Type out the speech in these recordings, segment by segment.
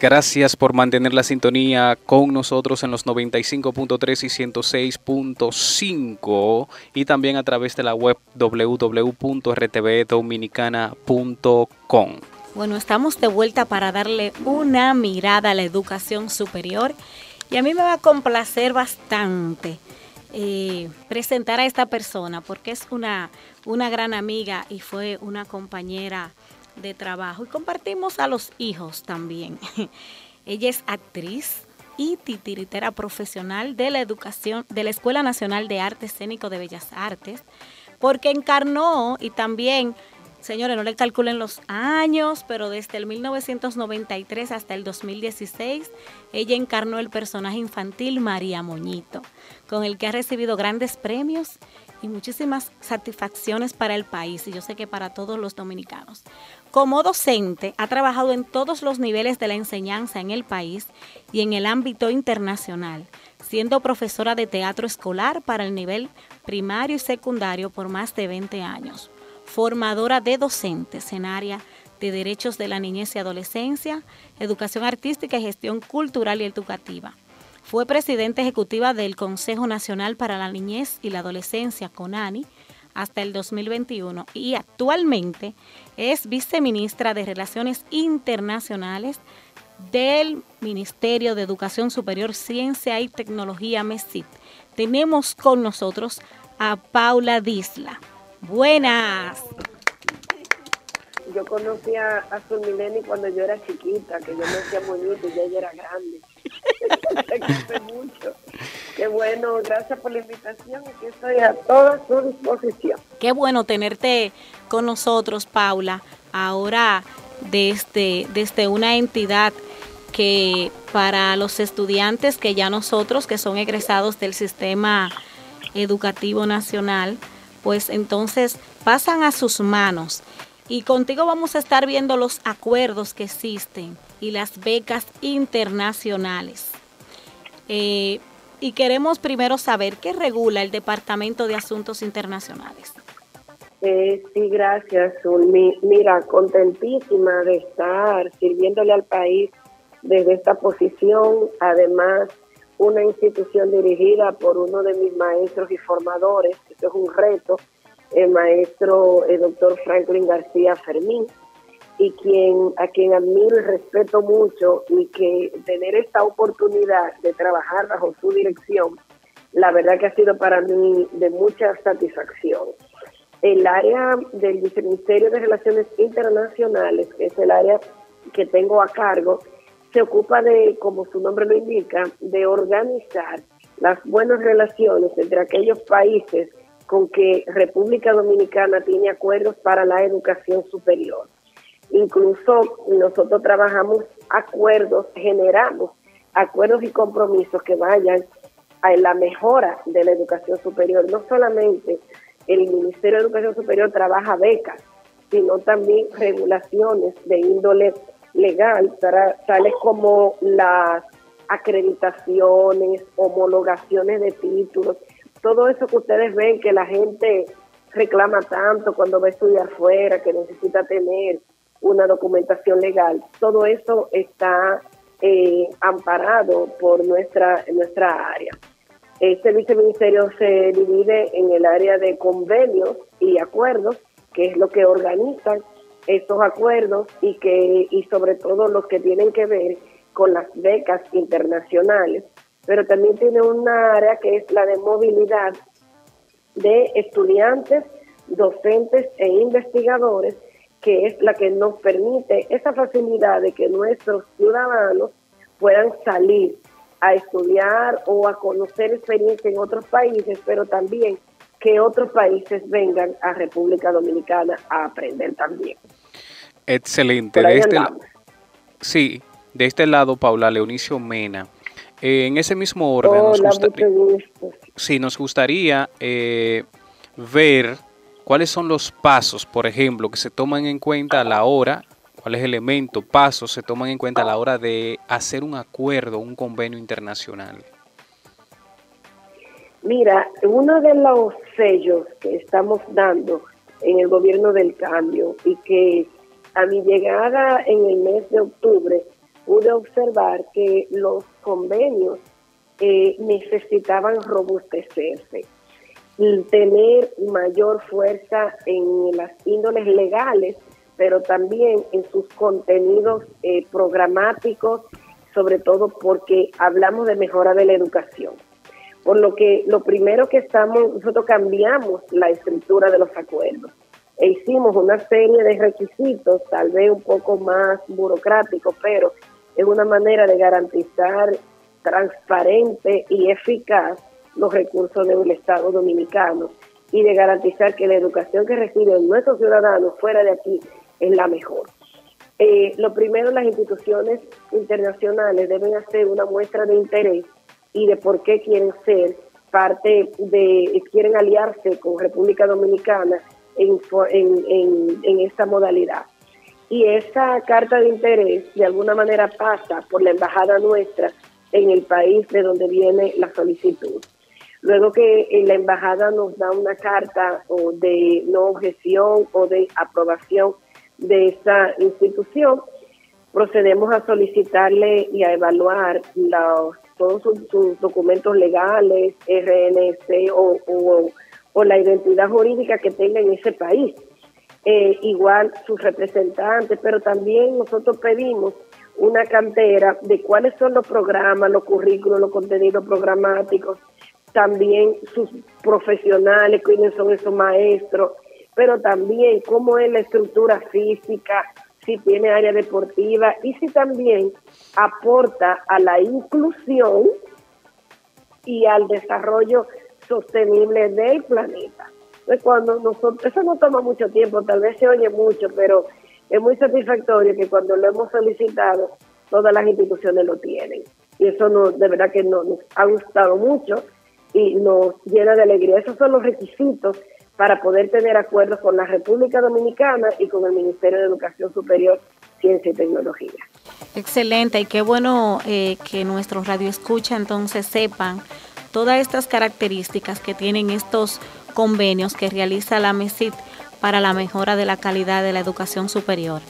Gracias por mantener la sintonía con nosotros en los 95.3 y 106.5 y también a través de la web www.rtvdominicana.com. Bueno, estamos de vuelta para darle una mirada a la educación superior y a mí me va a complacer bastante eh, presentar a esta persona porque es una, una gran amiga y fue una compañera de trabajo y compartimos a los hijos también. Ella es actriz y titiritera profesional de la educación de la Escuela Nacional de Arte Escénico de Bellas Artes, porque encarnó y también Señores, no le calculen los años, pero desde el 1993 hasta el 2016, ella encarnó el personaje infantil María Moñito, con el que ha recibido grandes premios y muchísimas satisfacciones para el país y yo sé que para todos los dominicanos. Como docente, ha trabajado en todos los niveles de la enseñanza en el país y en el ámbito internacional, siendo profesora de teatro escolar para el nivel primario y secundario por más de 20 años, formadora de docentes en área de derechos de la niñez y adolescencia, educación artística y gestión cultural y educativa. Fue presidenta ejecutiva del Consejo Nacional para la Niñez y la Adolescencia, CONANI, hasta el 2021 y actualmente es viceministra de Relaciones Internacionales del Ministerio de Educación Superior, Ciencia y Tecnología, MESIT. Tenemos con nosotros a Paula Disla. Buenas. Yo conocí a, a Mileni cuando yo era chiquita, que yo me hacía bonito y ya ella era grande. mucho. Qué bueno, gracias por la invitación y estoy a toda su disposición. Qué bueno tenerte con nosotros, Paula, ahora desde, desde una entidad que para los estudiantes que ya nosotros, que son egresados del sistema educativo nacional, pues entonces pasan a sus manos. Y contigo vamos a estar viendo los acuerdos que existen y las becas internacionales. Eh, y queremos primero saber qué regula el Departamento de Asuntos Internacionales. Eh, sí, gracias, Mira, contentísima de estar sirviéndole al país desde esta posición, además una institución dirigida por uno de mis maestros y formadores, esto es un reto, el maestro el doctor Franklin García Fermín, y quien a quien admiro y respeto mucho y que tener esta oportunidad de trabajar bajo su dirección, la verdad que ha sido para mí de mucha satisfacción. El área del Viceministerio de Relaciones Internacionales, que es el área que tengo a cargo, se ocupa de, como su nombre lo indica, de organizar las buenas relaciones entre aquellos países con que República Dominicana tiene acuerdos para la educación superior. Incluso nosotros trabajamos acuerdos, generamos acuerdos y compromisos que vayan a la mejora de la educación superior. No solamente el Ministerio de Educación Superior trabaja becas, sino también regulaciones de índole legal, tales como las acreditaciones, homologaciones de títulos, todo eso que ustedes ven que la gente reclama tanto cuando va a estudiar fuera, que necesita tener una documentación legal. Todo eso está eh, amparado por nuestra, nuestra área. Este viceministerio se divide en el área de convenios y acuerdos, que es lo que organizan estos acuerdos y que y sobre todo los que tienen que ver con las becas internacionales, pero también tiene una área que es la de movilidad de estudiantes, docentes e investigadores que es la que nos permite esa facilidad de que nuestros ciudadanos puedan salir a estudiar o a conocer experiencia en otros países, pero también que otros países vengan a República Dominicana a aprender también. Excelente. De este, sí, de este lado, Paula Leonicio Mena. Eh, en ese mismo orden, nos, gustaría, sí, nos gustaría eh, ver ¿Cuáles son los pasos, por ejemplo, que se toman en cuenta a la hora, cuáles elementos, pasos se toman en cuenta a la hora de hacer un acuerdo, un convenio internacional? Mira, uno de los sellos que estamos dando en el gobierno del cambio y que a mi llegada en el mes de octubre pude observar que los convenios eh, necesitaban robustecerse, tener mayor fuerza en las índoles legales, pero también en sus contenidos eh, programáticos, sobre todo porque hablamos de mejora de la educación. Por lo que lo primero que estamos, nosotros cambiamos la estructura de los acuerdos e hicimos una serie de requisitos, tal vez un poco más burocráticos, pero es una manera de garantizar transparente y eficaz los recursos del Estado dominicano y de garantizar que la educación que reciben nuestros ciudadanos fuera de aquí es la mejor. Eh, lo primero, las instituciones internacionales deben hacer una muestra de interés y de por qué quieren ser parte de, quieren aliarse con República Dominicana en, en, en, esta modalidad. Y esa carta de interés de alguna manera pasa por la embajada nuestra en el país de donde viene la solicitud. Luego que la embajada nos da una carta o de no objeción o de aprobación de esa institución, procedemos a solicitarle y a evaluar los, todos sus, documentos legales, RNC o, o, la identidad jurídica que tenga en ese país. Eh, igual sus representantes, pero también nosotros pedimos una cantera de cuáles son los programas, los currículos, los contenidos programáticos, también sus profesionales, quiénes son esos maestros, pero también cómo es la estructura física, si tiene área deportiva y si también aporta a la inclusión y al desarrollo sostenible del planeta. Entonces, cuando nosotros, eso no toma mucho tiempo, tal vez se oye mucho, pero es muy satisfactorio que cuando lo hemos solicitado, todas las instituciones lo tienen. Y eso nos, de verdad que nos, ha gustado mucho y nos llena de alegría. Esos son los requisitos para poder tener acuerdos con la República Dominicana y con el Ministerio de Educación Superior, Ciencia y Tecnología. Excelente, y qué bueno eh, que nuestros radioescucha entonces sepan todas estas características que tienen estos convenios que realiza la MESIT para la mejora de la calidad de la educación superior.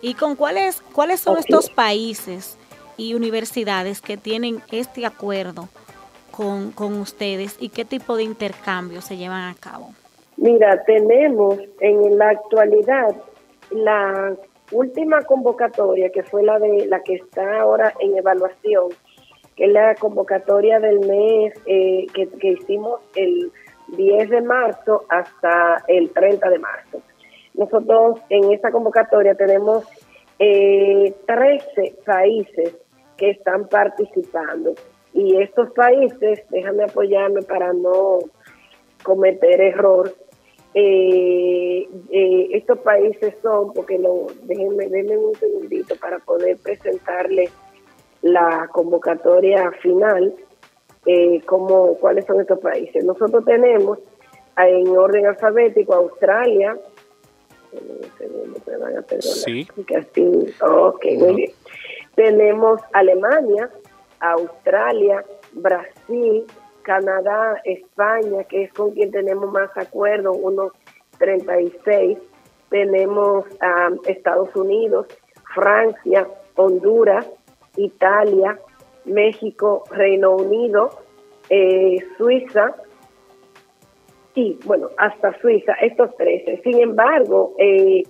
¿Y con cuáles, cuáles son estos países y universidades que tienen este acuerdo con, con ustedes y qué tipo de intercambios se llevan a cabo? Mira, tenemos en la actualidad la última convocatoria, que fue la de la que está ahora en evaluación, que es la convocatoria del mes eh, que, que hicimos el 10 de marzo hasta el 30 de marzo. Nosotros en esta convocatoria tenemos eh, 13 países que están participando y estos países, déjame apoyarme para no cometer error, eh, eh, estos países son, porque lo, déjenme, déjenme un segundito para poder presentarles la convocatoria final, eh, como cuáles son estos países. Nosotros tenemos en orden alfabético Australia, Sí. muy bien. Tenemos Alemania, Australia, Brasil, Canadá, España, que es con quien tenemos más acuerdos, unos 36. Tenemos Estados Unidos, Francia, Honduras, Italia, México, Reino Unido, eh, Suiza, y bueno, hasta Suiza, estos 13. Sin embargo, eh,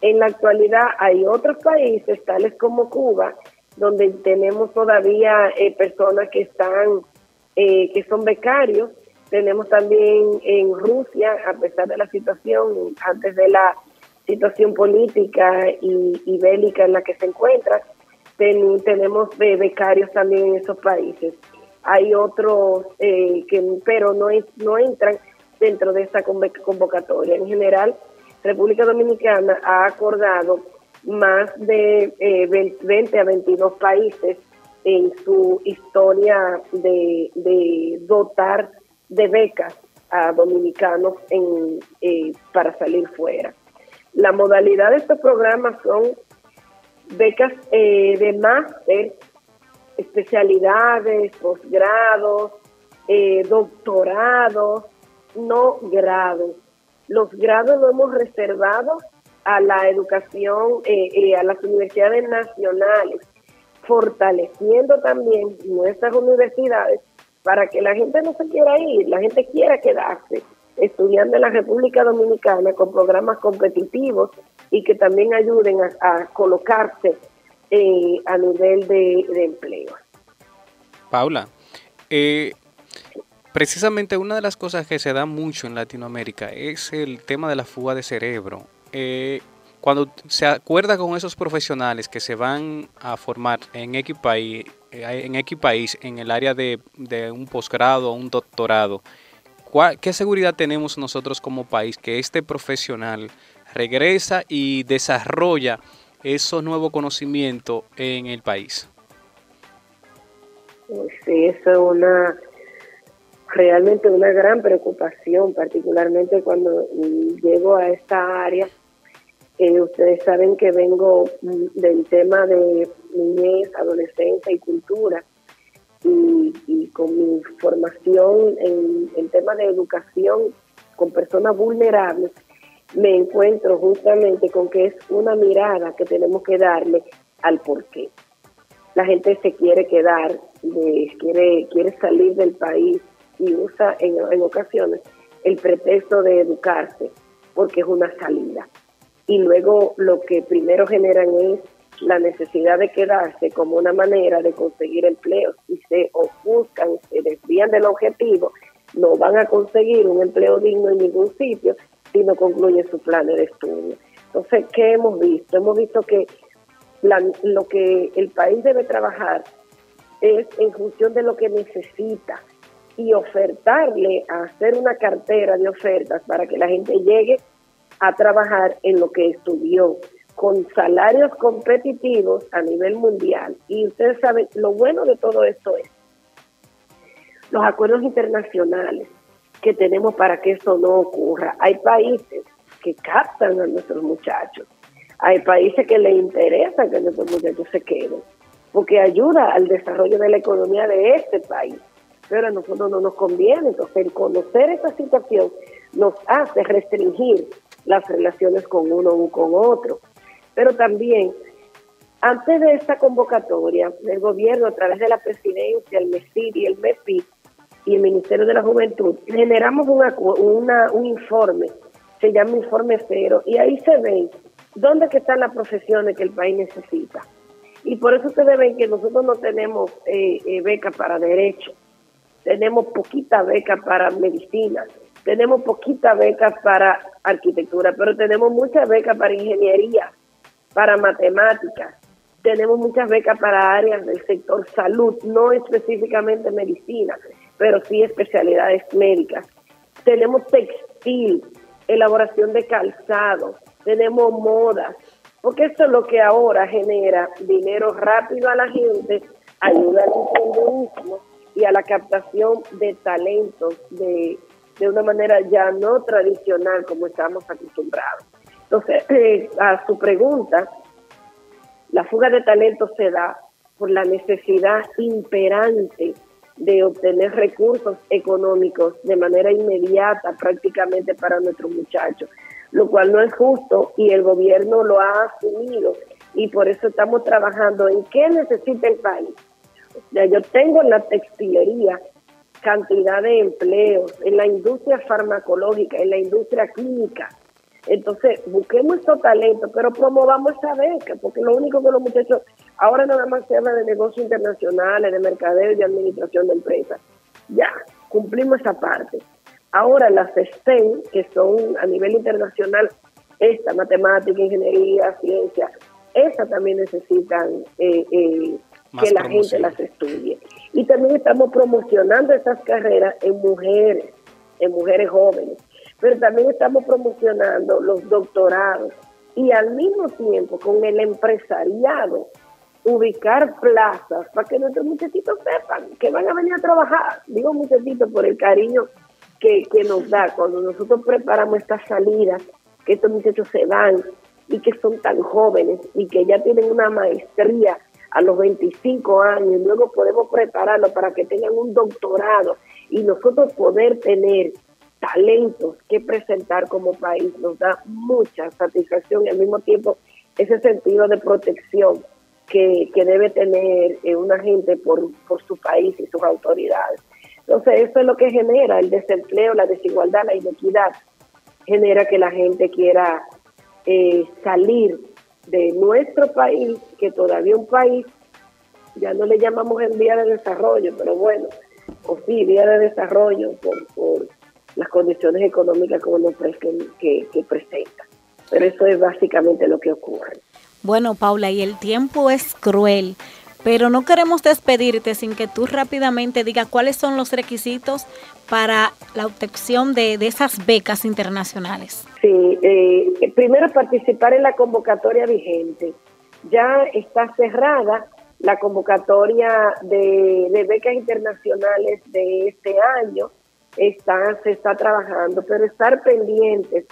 en la actualidad hay otros países, tales como Cuba, donde tenemos todavía eh, personas que están, que son becarios. Tenemos también en Rusia, a pesar de la situación, antes de la situación política y, y bélica en la que se encuentra, tenemos becarios también en esos países. Hay otros eh, que, pero no, no entran dentro de esta convocatoria. En general, República Dominicana ha acordado más de 20 eh, a 22 países en su historia de, dotar de becas a dominicanos en, eh, para salir fuera. La modalidad de estos programas son becas eh, de máster, especialidades, posgrados, eh, doctorados, no grados. Los grados lo hemos reservado a la educación, eh, a las universidades nacionales, fortaleciendo también nuestras universidades para que la gente no se quiera ir, la gente quiera quedarse estudiando en la República Dominicana con programas competitivos y que también ayuden a, colocarse eh, a nivel de, empleo. Paula, eh, precisamente una de las cosas que se da mucho en Latinoamérica es el tema de la fuga de cerebro. Eh, cuando se acuerda con esos profesionales que se van a formar en X país, en, X país, en el área de, un posgrado o un doctorado, ¿qué seguridad tenemos nosotros como país que este profesional regresa y desarrolla esos nuevos conocimientos en el país? Pues sí, eso es una realmente una gran preocupación, particularmente cuando llego a esta área eh, ustedes saben que vengo mm, del tema de niñez, adolescencia y cultura. Y, con mi formación en el tema de educación con personas vulnerables, me encuentro justamente con que es una mirada que tenemos que darle al porqué. La gente se quiere quedar, quiere, quiere salir del país y usa en, en ocasiones el pretexto de educarse porque es una salida y luego lo que primero generan es la necesidad de quedarse como una manera de conseguir empleos y se ofuscan, se desvían del objetivo, no van a conseguir un empleo digno en ningún sitio si no concluyen su plan de estudio. Entonces, ¿qué hemos visto? Hemos visto que lo que el país debe trabajar es en función de lo que necesita y ofertarle a hacer una cartera de ofertas para que la gente llegue a trabajar en lo que estudió con salarios competitivos a nivel mundial. Y ustedes saben, lo bueno de todo esto es los acuerdos internacionales que tenemos para que eso no ocurra. Hay países que captan a nuestros muchachos. Hay países que les interesa que nuestros muchachos se queden, porque ayuda al desarrollo de la economía de este país. Pero a nosotros no nos conviene. Entonces, el conocer esta situación nos hace restringir las relaciones con uno o con otro. Pero también, antes de esta convocatoria, el gobierno, a través de la presidencia, el MESID y el MEPI y el Ministerio de la Juventud, generamos una, un informe, se llama Informe Cero, y ahí se ve dónde están las profesiones que el país necesita. Y por eso ustedes ven que nosotros no tenemos eh, eh beca para derecho, tenemos poquita beca para medicina, tenemos poquitas becas para arquitectura, pero tenemos muchas becas para ingeniería, para matemáticas, tenemos muchas becas para áreas del sector salud, no específicamente medicina, pero sí especialidades médicas. Tenemos textil, elaboración de calzado, tenemos modas, porque esto es lo que ahora genera dinero rápido a la gente, ayuda al emprendedurismo y a la captación de talentos, de de una manera ya no tradicional como estamos acostumbrados. Entonces, eh, a su pregunta, la fuga de talento se da por la necesidad imperante de obtener recursos económicos de manera inmediata prácticamente para nuestros muchachos, lo cual no es justo y el gobierno lo ha asumido y por eso estamos trabajando en qué necesita el país. yo tengo la textilería cantidad de empleos en la industria farmacológica, en la industria química. Entonces, busquemos estos talentos, pero promovamos esa beca, porque lo único que los muchachos, ahora nada más se habla de negocios internacionales, de mercadeo y de administración de empresas. Ya, cumplimos esa parte. Ahora las STEM, que son a nivel internacional, esta, matemática, ingeniería, ciencia, esas también necesitan eh, eh, que la gente las estudie. Y también estamos promocionando esas carreras en mujeres, en mujeres jóvenes, pero también estamos promocionando los doctorados y al mismo tiempo con el empresariado ubicar plazas para que nuestros muchachitos sepan que van a venir a trabajar. Digo muchachitos por el cariño que, que nos da cuando nosotros preparamos estas salidas, que estos muchachos se van y que son tan jóvenes y que ya tienen una maestría a los 25 años, luego podemos prepararlo para que tengan un doctorado y nosotros poder tener talentos que presentar como país nos da mucha satisfacción y al mismo tiempo ese sentido de protección que, debe tener eh, una gente por, por su país y sus autoridades. Entonces, eso es lo que genera el desempleo, la desigualdad, la inequidad, genera que la gente quiera eh, salir de nuestro país, que todavía un país, ya no le llamamos en vía de desarrollo, pero bueno, o sí, vía de desarrollo por, por las condiciones económicas como nos que, que presenta. Pero eso es básicamente lo que ocurre. Bueno, Paula, y el tiempo es cruel, pero no queremos despedirte sin que tú rápidamente digas cuáles son los requisitos para la obtención de, esas becas internacionales. Sí, eh, primero participar en la convocatoria vigente. Ya está cerrada la convocatoria de, de becas internacionales de este año. Está, se está trabajando, pero estar pendientes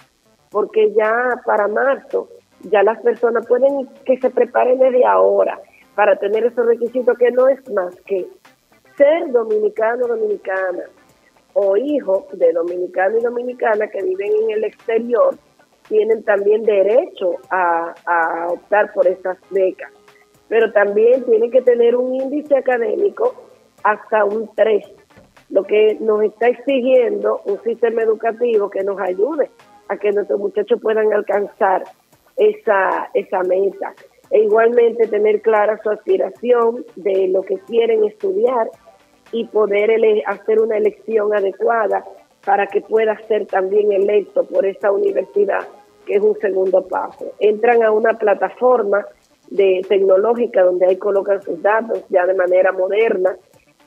porque ya para marzo ya las personas pueden que se preparen desde ahora para tener esos requisitos que no es más que ser dominicano dominicana o hijo de dominicano y dominicana que viven en el exterior tienen también derecho a, a optar por estas becas pero también tienen que tener un índice académico hasta un 3 lo que nos está exigiendo un sistema educativo que nos ayude a que nuestros muchachos puedan alcanzar esa, esa meta. E igualmente tener clara su aspiración de lo que quieren estudiar y poder hacer una elección adecuada para que pueda ser también electo por esa universidad, que es un segundo paso. Entran a una plataforma de tecnológica donde ahí colocan sus datos ya de manera moderna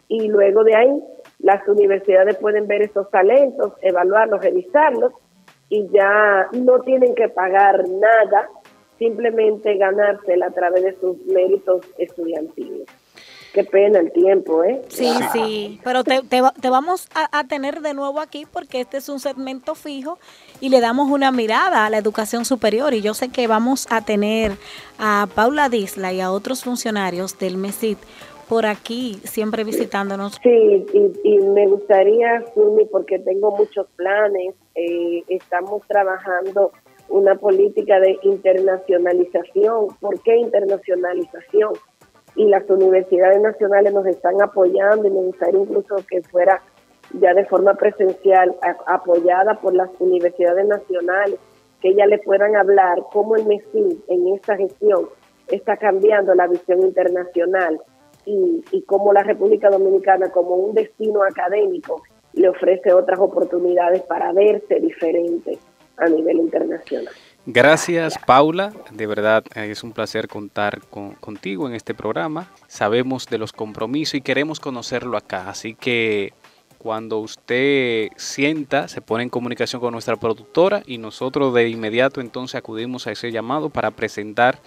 y luego de ahí las universidades pueden ver esos talentos, evaluarlos, revisarlos y ya no tienen que pagar nada, simplemente ganársela a través de sus méritos estudiantiles. Qué pena el tiempo, ¿eh? Sí, sí, pero te, te, vamos a, tener de nuevo aquí porque este es un segmento fijo y le damos una mirada a la educación superior y yo sé que vamos a tener a Paula Disla y a otros funcionarios del MESID por aquí, siempre visitándonos. Sí, y, me gustaría, Sumi, porque tengo muchos planes, eh, estamos trabajando una política de internacionalización. ¿Por qué internacionalización? Y las universidades nacionales nos están apoyando y me gustaría incluso que fuera ya de forma presencial, apoyada por las universidades nacionales, que ya le puedan hablar cómo el MESIN en esta gestión está cambiando la visión internacional y, y cómo la República Dominicana como un destino académico le ofrece otras oportunidades para verse diferente a nivel internacional. Gracias Paula, de verdad eh, es un placer contar con, contigo en este programa. Sabemos de los compromisos y queremos conocerlo acá, así que cuando usted sienta, se pone en comunicación con nuestra productora y nosotros de inmediato entonces acudimos a ese llamado para presentar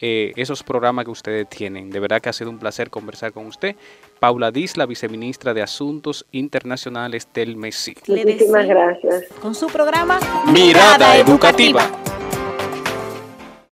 eh, esos programas que ustedes tienen. De verdad que ha sido un placer conversar con usted. Paula Disla, viceministra de Asuntos Internacionales del MESI. Muchísimas gracias. Con su programa Mirada, Educativa.